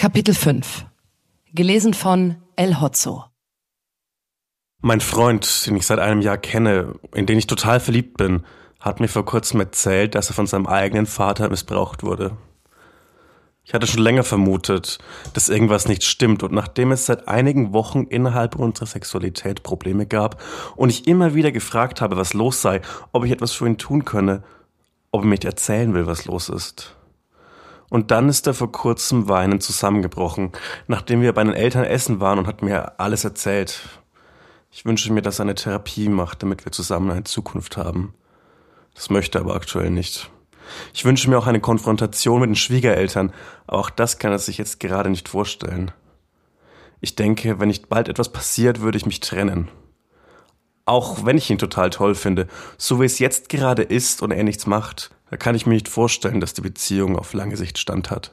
Kapitel 5 Gelesen von El Hotzo Mein Freund, den ich seit einem Jahr kenne, in den ich total verliebt bin, hat mir vor kurzem erzählt, dass er von seinem eigenen Vater missbraucht wurde. Ich hatte schon länger vermutet, dass irgendwas nicht stimmt und nachdem es seit einigen Wochen innerhalb unserer Sexualität Probleme gab und ich immer wieder gefragt habe, was los sei, ob ich etwas für ihn tun könne, ob er mich erzählen will, was los ist. Und dann ist er vor kurzem weinend zusammengebrochen, nachdem wir bei den Eltern essen waren und hat mir alles erzählt. Ich wünsche mir, dass er eine Therapie macht, damit wir zusammen eine Zukunft haben. Das möchte er aber aktuell nicht. Ich wünsche mir auch eine Konfrontation mit den Schwiegereltern, aber auch das kann er sich jetzt gerade nicht vorstellen. Ich denke, wenn nicht bald etwas passiert, würde ich mich trennen. Auch wenn ich ihn total toll finde, so wie es jetzt gerade ist und er nichts macht, da kann ich mir nicht vorstellen, dass die Beziehung auf lange Sicht standhat.